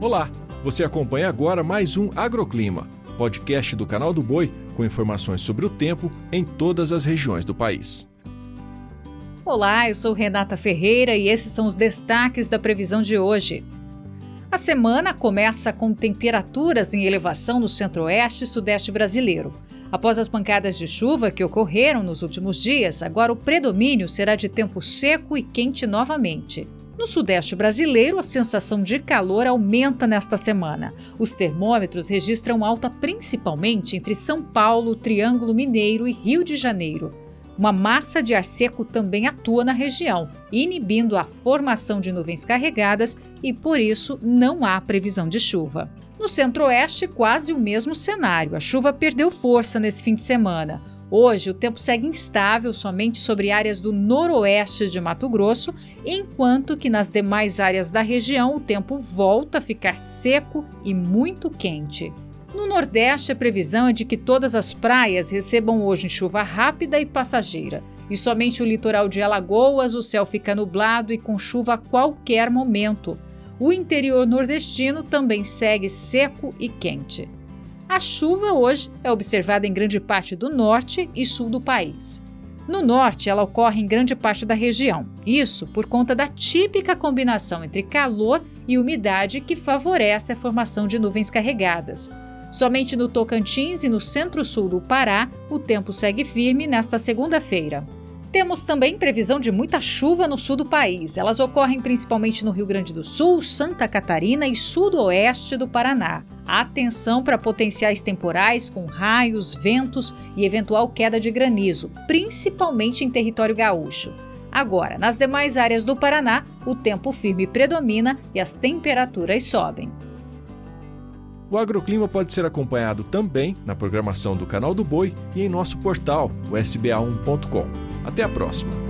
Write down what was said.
Olá, você acompanha agora mais um Agroclima, podcast do canal do Boi com informações sobre o tempo em todas as regiões do país. Olá, eu sou Renata Ferreira e esses são os destaques da previsão de hoje. A semana começa com temperaturas em elevação no centro-oeste e sudeste brasileiro. Após as pancadas de chuva que ocorreram nos últimos dias, agora o predomínio será de tempo seco e quente novamente. No Sudeste brasileiro, a sensação de calor aumenta nesta semana. Os termômetros registram alta principalmente entre São Paulo, Triângulo Mineiro e Rio de Janeiro. Uma massa de ar seco também atua na região, inibindo a formação de nuvens carregadas e, por isso, não há previsão de chuva. No centro-oeste, quase o mesmo cenário. A chuva perdeu força nesse fim de semana. Hoje, o tempo segue instável somente sobre áreas do noroeste de Mato Grosso, enquanto que nas demais áreas da região o tempo volta a ficar seco e muito quente. No Nordeste, a previsão é de que todas as praias recebam hoje chuva rápida e passageira. E somente o litoral de Alagoas o céu fica nublado e com chuva a qualquer momento. O interior nordestino também segue seco e quente. A chuva hoje é observada em grande parte do norte e sul do país. No norte, ela ocorre em grande parte da região. Isso por conta da típica combinação entre calor e umidade que favorece a formação de nuvens carregadas. Somente no Tocantins e no centro-sul do Pará, o tempo segue firme nesta segunda-feira. Temos também previsão de muita chuva no sul do país. Elas ocorrem principalmente no Rio Grande do Sul, Santa Catarina e sudoeste do Paraná. Atenção para potenciais temporais com raios, ventos e eventual queda de granizo, principalmente em território gaúcho. Agora, nas demais áreas do Paraná, o tempo firme predomina e as temperaturas sobem. O agroclima pode ser acompanhado também na programação do Canal do Boi e em nosso portal, o sba1.com. Até a próxima!